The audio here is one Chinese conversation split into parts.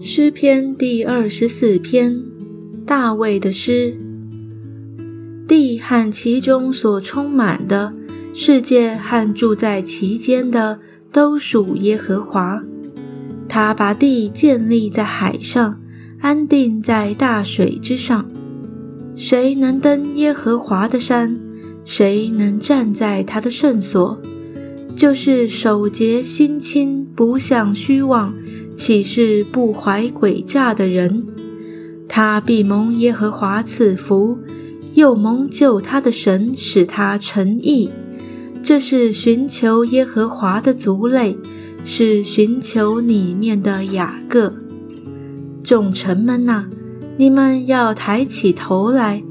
诗篇第二十四篇，大卫的诗。地和其中所充满的，世界和住在其间的，都属耶和华。他把地建立在海上，安定在大水之上。谁能登耶和华的山？谁能站在他的圣所？就是守节心清、不向虚妄。岂是不怀诡诈的人？他必蒙耶和华赐福，又蒙救他的神使他成义。这是寻求耶和华的族类，是寻求里面的雅各。众臣们呐，你们要抬起头来；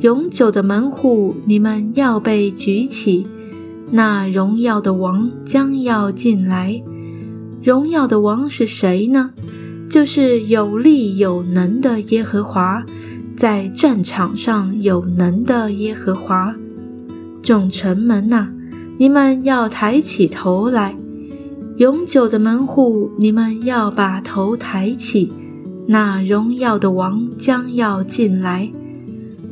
永久的门户，你们要被举起。那荣耀的王将要进来。荣耀的王是谁呢？就是有力有能的耶和华，在战场上有能的耶和华。众臣们呐，你们要抬起头来；永久的门户，你们要把头抬起。那荣耀的王将要进来。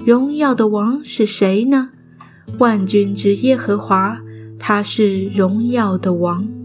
荣耀的王是谁呢？万军之耶和华，他是荣耀的王。